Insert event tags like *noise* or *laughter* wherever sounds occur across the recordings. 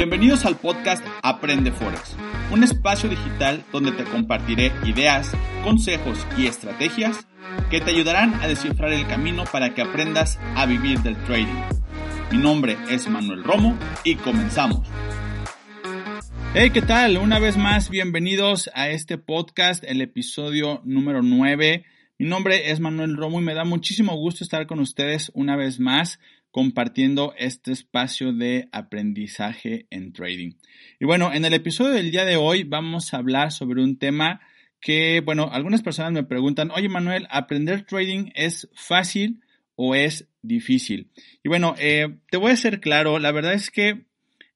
Bienvenidos al podcast Aprende Forex, un espacio digital donde te compartiré ideas, consejos y estrategias que te ayudarán a descifrar el camino para que aprendas a vivir del trading. Mi nombre es Manuel Romo y comenzamos. Hey, ¿qué tal? Una vez más, bienvenidos a este podcast, el episodio número 9. Mi nombre es Manuel Romo y me da muchísimo gusto estar con ustedes una vez más compartiendo este espacio de aprendizaje en trading. Y bueno, en el episodio del día de hoy vamos a hablar sobre un tema que, bueno, algunas personas me preguntan, oye Manuel, ¿aprender trading es fácil o es difícil? Y bueno, eh, te voy a ser claro, la verdad es que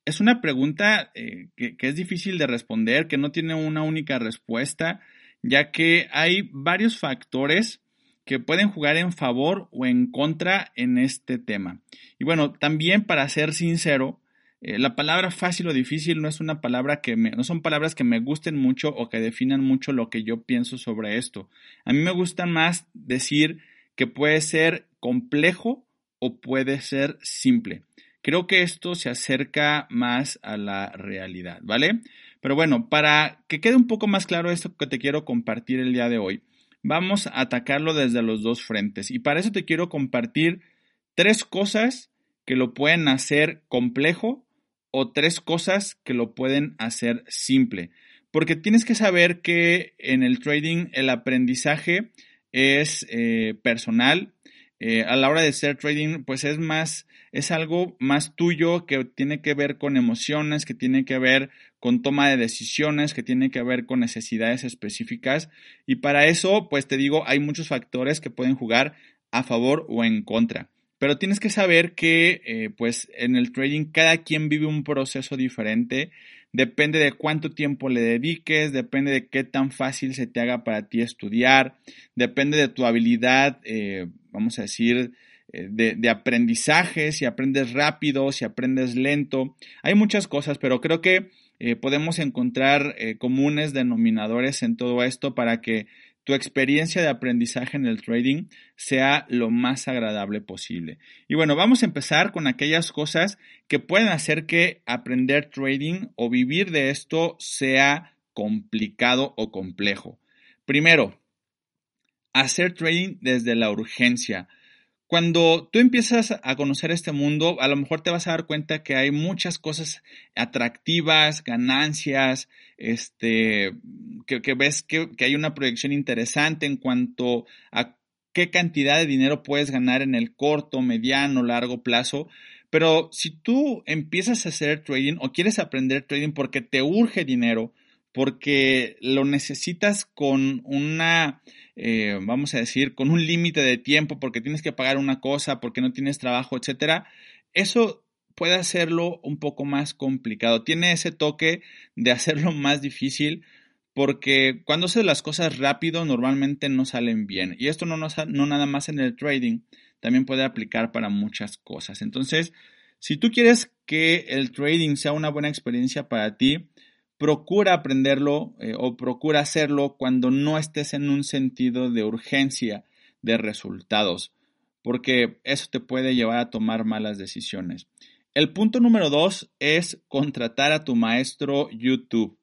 es una pregunta eh, que, que es difícil de responder, que no tiene una única respuesta, ya que hay varios factores que pueden jugar en favor o en contra en este tema. Y bueno, también para ser sincero, eh, la palabra fácil o difícil no es una palabra que me, no son palabras que me gusten mucho o que definan mucho lo que yo pienso sobre esto. A mí me gusta más decir que puede ser complejo o puede ser simple. Creo que esto se acerca más a la realidad, ¿vale? Pero bueno, para que quede un poco más claro esto que te quiero compartir el día de hoy, vamos a atacarlo desde los dos frentes. Y para eso te quiero compartir tres cosas que lo pueden hacer complejo o tres cosas que lo pueden hacer simple. Porque tienes que saber que en el trading el aprendizaje es eh, personal. Eh, a la hora de ser trading, pues es más, es algo más tuyo que tiene que ver con emociones, que tiene que ver con toma de decisiones, que tiene que ver con necesidades específicas. Y para eso, pues te digo, hay muchos factores que pueden jugar a favor o en contra. Pero tienes que saber que, eh, pues, en el trading cada quien vive un proceso diferente. Depende de cuánto tiempo le dediques, depende de qué tan fácil se te haga para ti estudiar, depende de tu habilidad, eh, vamos a decir, eh, de, de, aprendizaje, si aprendes rápido, si aprendes lento. Hay muchas cosas, pero creo que eh, podemos encontrar eh, comunes denominadores en todo esto para que tu experiencia de aprendizaje en el trading sea lo más agradable posible. Y bueno, vamos a empezar con aquellas cosas que pueden hacer que aprender trading o vivir de esto sea complicado o complejo. Primero, hacer trading desde la urgencia. Cuando tú empiezas a conocer este mundo, a lo mejor te vas a dar cuenta que hay muchas cosas atractivas, ganancias, este, que, ves que, que hay una proyección interesante en cuanto a qué cantidad de dinero puedes ganar en el corto, mediano, largo plazo. Pero si tú empiezas a hacer trading o quieres aprender trading porque te urge dinero, porque lo necesitas con una, eh, vamos a decir, con un límite de tiempo, porque tienes que pagar una cosa, porque no tienes trabajo, etcétera, eso puede hacerlo un poco más complicado. Tiene ese toque de hacerlo *laughs* más difícil porque cuando haces las cosas rápido normalmente no salen bien. Y esto no, no, no nada más en el trading, también puede aplicar para muchas cosas. Entonces, si tú quieres que el trading sea una buena experiencia para ti, procura aprenderlo eh, o procura hacerlo cuando no estés en un sentido de urgencia de resultados, porque eso te puede llevar a tomar malas decisiones. El punto número dos es contratar a tu maestro YouTube.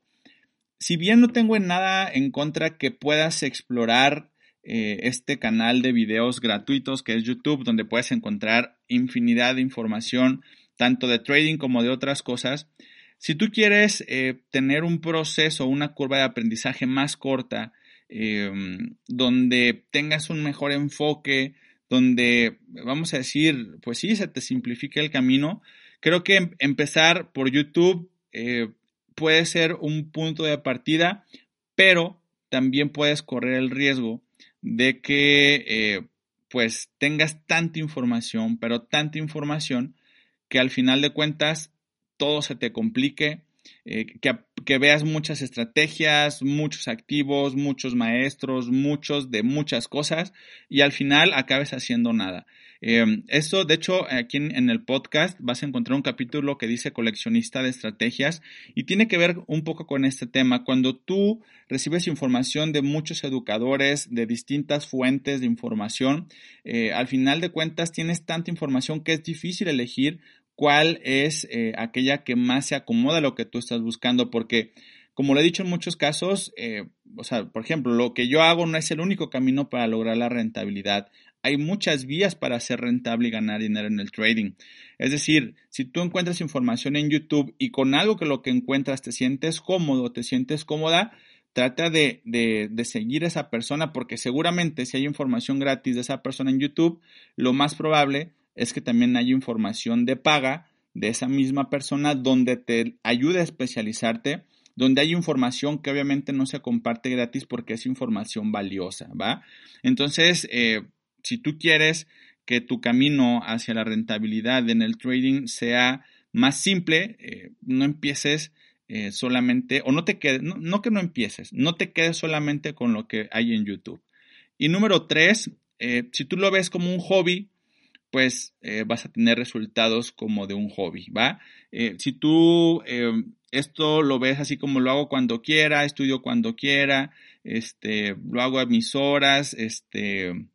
Si bien no tengo nada en contra que puedas explorar eh, este canal de videos gratuitos que es YouTube, donde puedes encontrar infinidad de información, tanto de trading como de otras cosas, si tú quieres eh, tener un proceso, una curva de aprendizaje más corta, em, donde tengas un mejor enfoque, donde, vamos a decir, pues sí, se te simplifique el camino, creo que em, empezar por YouTube eh, puede ser un punto de partida, pero también puedes correr el riesgo de que eh, pues tengas tanta información, pero tanta información que al final de cuentas todo se te complique, eh, que, veas muchas estrategias, muchos activos, muchos maestros, muchos de muchas cosas y al final acabes haciendo nada. Eh, esto, de hecho, aquí en, el podcast vas a encontrar un capítulo que dice coleccionista de estrategias y tiene que ver un poco con este tema. Cuando tú recibes información de muchos educadores, de distintas fuentes de información, eh, al final de cuentas tienes tanta información que es difícil elegir cuál es eh, aquella que más se acomoda a lo que tú estás buscando, porque como lo he dicho en muchos casos, eh, o sea, por ejemplo, lo que yo hago no es el único camino para lograr la rentabilidad. Hay muchas vías para ser rentable y ganar dinero en el trading. Es decir, si tú encuentras información en YouTube y con algo que lo que encuentras te sientes cómodo, te sientes cómoda, trata de, de, de, seguir a esa persona porque seguramente si hay información gratis de esa persona en YouTube, lo más probable es que también haya información de paga de esa misma persona donde te ayude a especializarte, donde hay información que obviamente no se comparte gratis porque es información valiosa, ¿va? Entonces, eh, si tú quieres que tu camino hacia la rentabilidad en el trading sea más simple, eh, no empieces eh, solamente, o no te quedes, no, que no empieces, no te quedes solamente con lo que hay en YouTube. Y número tres, si tú lo ves como un hobby, pues eh, vas a tener resultados como de un hobby, ¿va? Eh, si tú em, esto lo ves así como lo hago cuando quiera, estudio cuando quiera, este, lo hago a mis horas, este,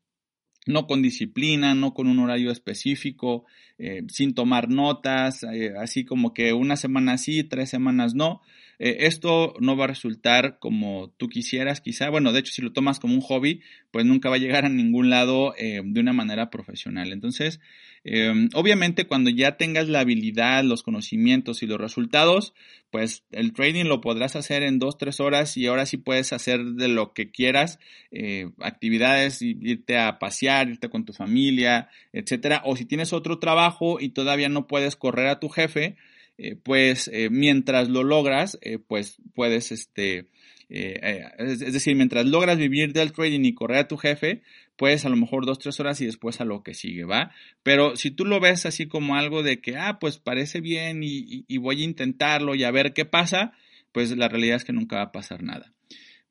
no con disciplina, no con un horario específico, eh, sin tomar notas, así como que una semana sí, tres semanas no, eh, esto no va a resultar como tú quisieras, quizá. Bueno, de hecho, si lo tomas como un hobby, pues nunca va a llegar a ningún lado eh, de una manera profesional. Entonces, em, obviamente, cuando ya tengas la habilidad, los conocimientos y los resultados, pues el trading lo podrás hacer en dos, tres horas y ahora sí puedes hacer de lo que quieras, eh, actividades, irte a pasear, irte con tu familia, etcétera. O si tienes otro trabajo y todavía no puedes correr a tu jefe, eh, pues eh, mientras lo logras, eh, pues puedes, este, es, decir, mientras logras vivir del trading y correr a tu jefe, puedes a lo mejor dos, tres horas y después a lo que sigue, ¿va? Pero si tú lo ves así como algo de que, ah, pues parece bien y, y voy a intentarlo y a ver qué pasa, pues la realidad es que nunca va a pasar nada.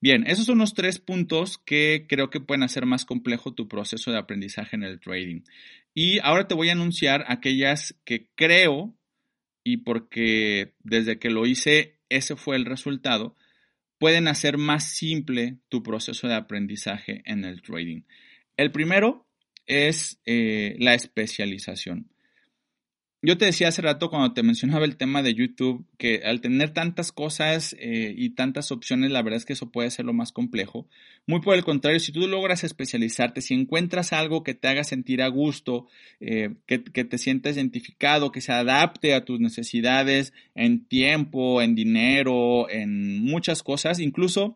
Bien, esos son los tres puntos que creo que pueden hacer más complejo tu proceso de aprendizaje en el trading. Y ahora te voy a anunciar aquellas que creo y porque desde que lo hice ese fue el resultado, pueden hacer más simple tu proceso de aprendizaje en el trading. El primero es eh, la especialización. Yo te decía hace rato cuando te mencionaba el tema de YouTube que al tener tantas cosas eh, y tantas opciones, la verdad es que eso puede ser lo más complejo. Muy por el contrario, si tú logras especializarte, si encuentras algo que te haga sentir a gusto, eh, que, te sientas identificado, que se adapte a tus necesidades en tiempo, en dinero, en muchas cosas, incluso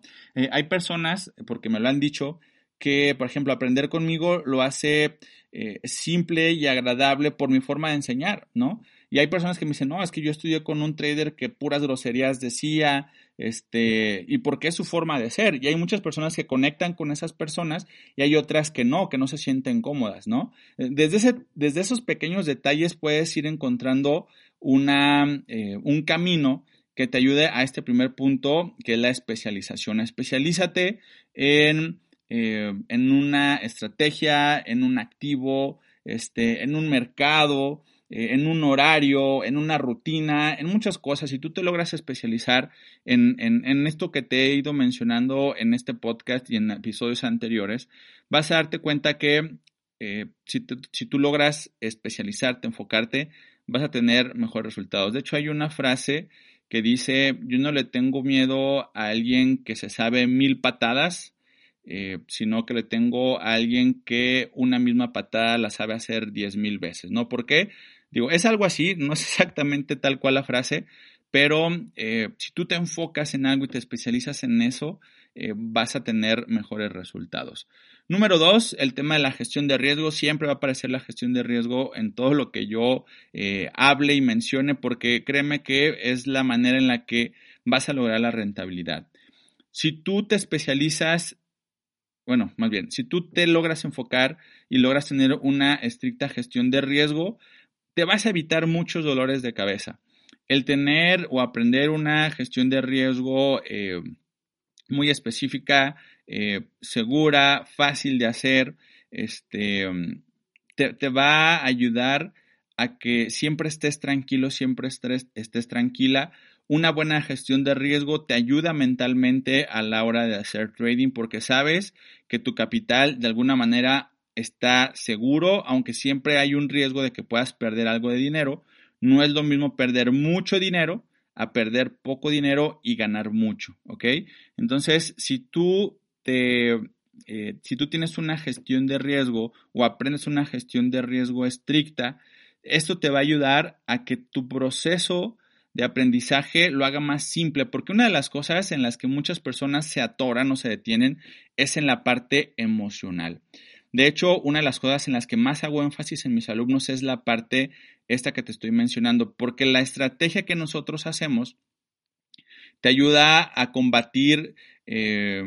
hay personas, porque me lo han dicho, que, por ejemplo, aprender conmigo lo hace eh, simple y agradable por mi forma de enseñar, ¿no? Y hay personas que me dicen, no, es que yo estudié con un trader que puras groserías decía, este, y porque es su forma de ser. Y hay muchas personas que conectan con esas personas y hay otras que no, que no se sienten cómodas, ¿no? Eh, desde, ese, desde esos pequeños detalles puedes ir encontrando una, eh, un camino que te ayude a este primer punto, que es la especialización. Especialízate en eh, en una estrategia, en un activo, este, en un mercado, eh, en un horario, en una rutina, en muchas cosas. Si tú te logras especializar en, en, esto que te he ido mencionando en este podcast y en episodios anteriores, vas a darte cuenta que eh, si, si tú logras especializarte, enfocarte, vas a tener mejores resultados. De hecho, hay una frase que dice, yo no le tengo miedo a alguien que se sabe mil patadas, eh, sino que le tengo a alguien que una misma patada la sabe hacer diez mil veces, ¿no? ¿Por qué? Digo, es algo así, no es *laughs* exactamente tal cual la frase, pero eh, si tú te enfocas en algo y te especializas en eso, eh, vas a tener mejores resultados. Número dos, el tema de la gestión de riesgo. Siempre va a aparecer la gestión de riesgo en todo lo que yo hable y mencione, porque créeme que es la manera en la que vas a lograr la rentabilidad. Si tú te especializas bueno, más bien, si tú te logras enfocar y logras tener una estricta gestión de riesgo, te vas a evitar muchos dolores de cabeza. El tener o aprender una gestión de riesgo eh, muy específica, eh, segura, fácil de hacer, este, te, va a ayudar a que siempre estés tranquilo, siempre estés tranquila, una buena gestión de riesgo te ayuda mentalmente a la hora de hacer trading porque sabes que tu capital de alguna manera está seguro, aunque siempre hay un riesgo de que puedas perder algo de dinero. No es lo mismo perder mucho dinero a perder poco dinero y ganar mucho, ¿ok? Entonces, si tú te, eh, si tú tienes una gestión de riesgo o aprendes una gestión de riesgo estricta, esto te va a ayudar a que tu proceso de aprendizaje lo haga más simple, porque una de las cosas en las que muchas personas se atoran o se detienen es en la parte emocional. De hecho, una de las cosas en las que más hago énfasis en mis alumnos es la parte esta que te estoy mencionando, porque la estrategia que nosotros hacemos te ayuda a combatir eh,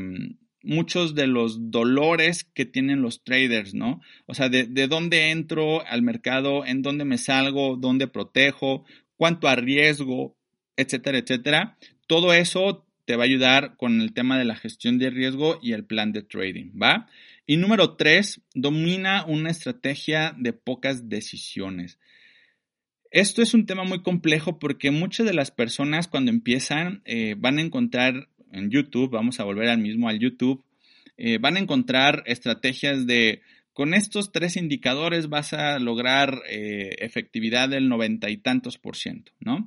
muchos de los dolores que tienen los traders, ¿no? O sea, de, de, dónde entro al mercado, en dónde me salgo, dónde protejo, cuánto arriesgo, etcétera, etcétera. Todo eso te va a ayudar con el tema de la gestión de riesgo y el plan de trading, ¿va? Y número tres, domina una estrategia de pocas decisiones. Esto es un tema muy complejo porque muchas de las personas cuando empiezan eh, van a encontrar en YouTube, vamos a volver al mismo al YouTube, eh, van a encontrar estrategias de con estos tres indicadores vas a lograr eh, efectividad del noventa y tantos por ciento, ¿no?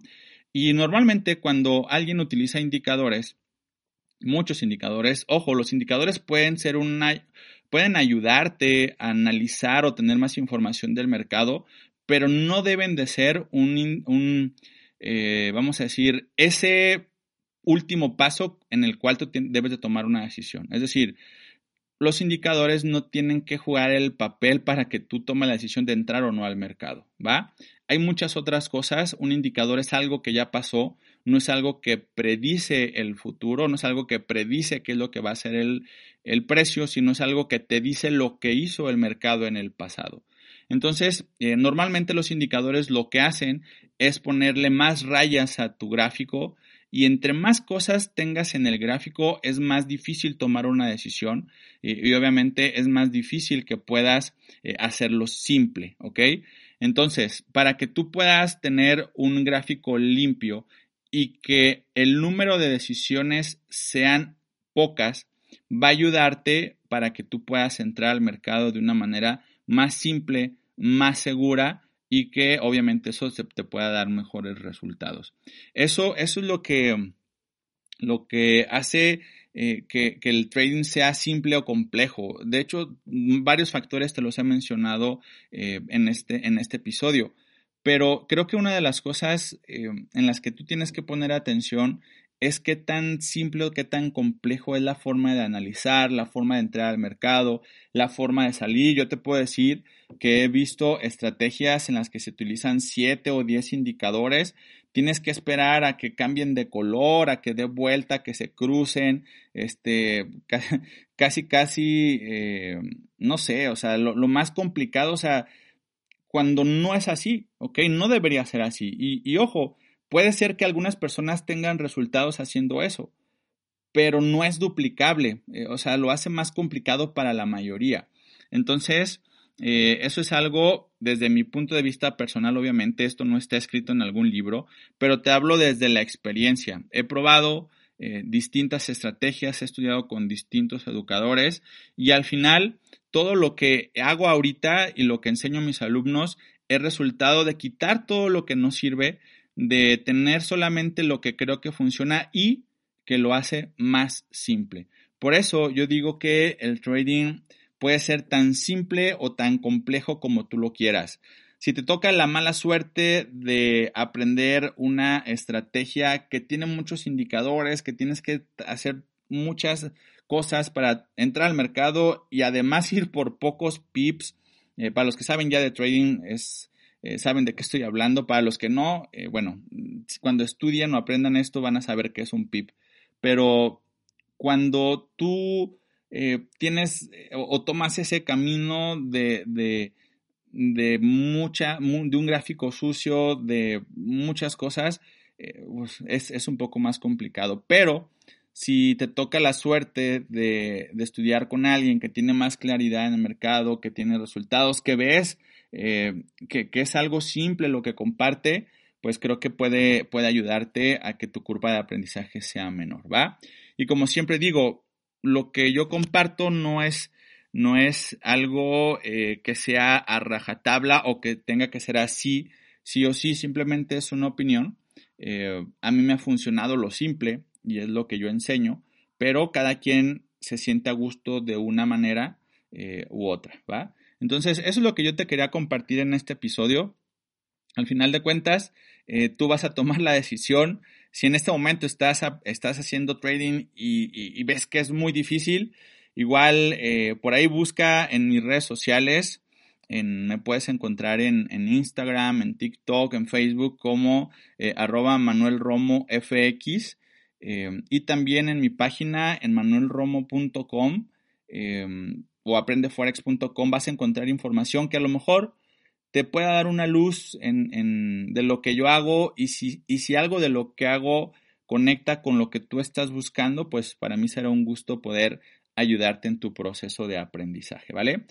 Y normalmente cuando alguien utiliza indicadores, muchos indicadores, ojo, los indicadores pueden ser una, pueden ayudarte a analizar o tener más información del mercado, pero no deben de ser un, un eh, vamos a decir, ese último paso en el cual tú debes de tomar una decisión. Es decir, los indicadores no tienen que jugar el papel para que tú tomes la decisión de entrar o no al mercado, ¿va? Hay muchas otras cosas. Un indicador es algo que ya pasó, no es algo que predice el futuro, no es algo que predice qué es lo que va a ser el, el precio, sino es algo que te dice lo que hizo el mercado en el pasado. Entonces, eh, normalmente los indicadores lo que hacen es ponerle más rayas a tu gráfico y entre más cosas tengas en el gráfico es más difícil tomar una decisión y, obviamente es más difícil que puedas eh, hacerlo simple, ¿ok? Entonces, para que tú puedas tener un gráfico limpio y que el número de decisiones sean pocas, va a ayudarte para que tú puedas entrar al mercado de una manera más simple, más segura y que obviamente eso te pueda dar mejores resultados. Eso, eso es lo que, lo que hace eh, que, el trading sea simple o complejo. De hecho, varios factores te los he mencionado eh, en, este, en este episodio. Pero creo que una de las cosas eh, en las que tú tienes que poner atención es qué tan simple o qué tan complejo es la forma de analizar, la forma de entrar al mercado, la forma de salir. Yo te puedo decir que he visto estrategias en las que se utilizan 7 o 10 indicadores. Tienes que esperar a que cambien de color, a que dé vuelta, a que se crucen, este, *laughs* casi, casi, eh, no sé, o sea, lo, más complicado, o sea, cuando no es así, ¿ok? No debería ser así. y ojo, Puede ser que algunas personas tengan resultados haciendo eso, pero no es duplicable, eh, o sea, lo hace más complicado para la mayoría. Entonces, eh, eso es algo desde mi punto de vista personal, obviamente, esto no está escrito en algún libro, pero te hablo desde la experiencia. He probado eh, distintas estrategias, he estudiado con distintos educadores y al final todo lo que hago ahorita y lo que enseño a mis alumnos es resultado de quitar todo lo que no sirve de tener solamente lo que creo que funciona y que lo hace más simple. Por eso yo digo que el trading puede ser tan simple o tan complejo como tú lo quieras. Si te toca la mala suerte de aprender una estrategia que tiene muchos indicadores, que tienes que hacer muchas cosas para entrar al mercado y además *laughs* ir por pocos pips, eh, para los que saben ya de trading es eh, saben de qué estoy hablando. Para los que no, eh, bueno, cuando estudian o aprendan esto van a saber qué es un PIB. Pero cuando tú eh, tienes o, tomas ese camino de, de, de, mucha, de un gráfico sucio, de muchas cosas, pues, es, es, un poco más complicado. Pero si te toca la suerte de, de estudiar con alguien que tiene más claridad en el mercado, que tiene resultados, que ves eh, que, es algo simple lo que comparte, pues creo que puede, puede ayudarte a que tu curva de aprendizaje sea menor, ¿va? Y como siempre digo, lo que yo comparto no es, no es algo eh, que sea a rajatabla o que tenga que ser así sí o sí simplemente es una opinión. Eh, a mí me ha funcionado lo simple y es lo que yo enseño, pero cada quien se siente a gusto de una manera u otra, ¿va? Entonces, eso es lo que yo te quería compartir en este episodio. Al final de cuentas, eh, tú vas a tomar la decisión. Si en este momento estás, estás haciendo trading y, ves que es muy difícil, igual eh, por ahí busca en mis redes sociales. me puedes encontrar en, Instagram, en TikTok, en Facebook como eh, arroba Manuel Romo FX y también en mi página en manuelromo.com o aprendeforex.com vas a encontrar información que a lo mejor te pueda dar una luz en, de lo que yo hago y si, y si algo de lo que hago conecta con lo que tú estás buscando, pues para mí será un gusto poder ayudarte en tu proceso de aprendizaje, ¿vale?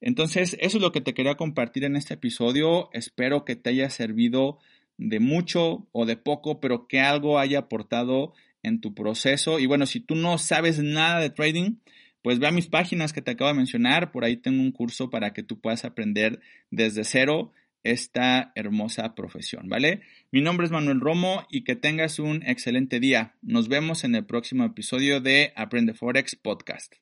Entonces, eso es lo que te quería compartir en este episodio. Espero que te haya servido de mucho o de poco, pero que algo haya aportado en tu proceso. Y bueno, si tú no sabes nada de trading, pues ve a mis páginas que te acabo de mencionar, por ahí tengo un curso para que tú puedas aprender desde cero esta hermosa profesión, ¿vale? Mi nombre es Manuel Romo y que tengas un excelente día. Nos vemos en el próximo episodio de Aprende Forex Podcast.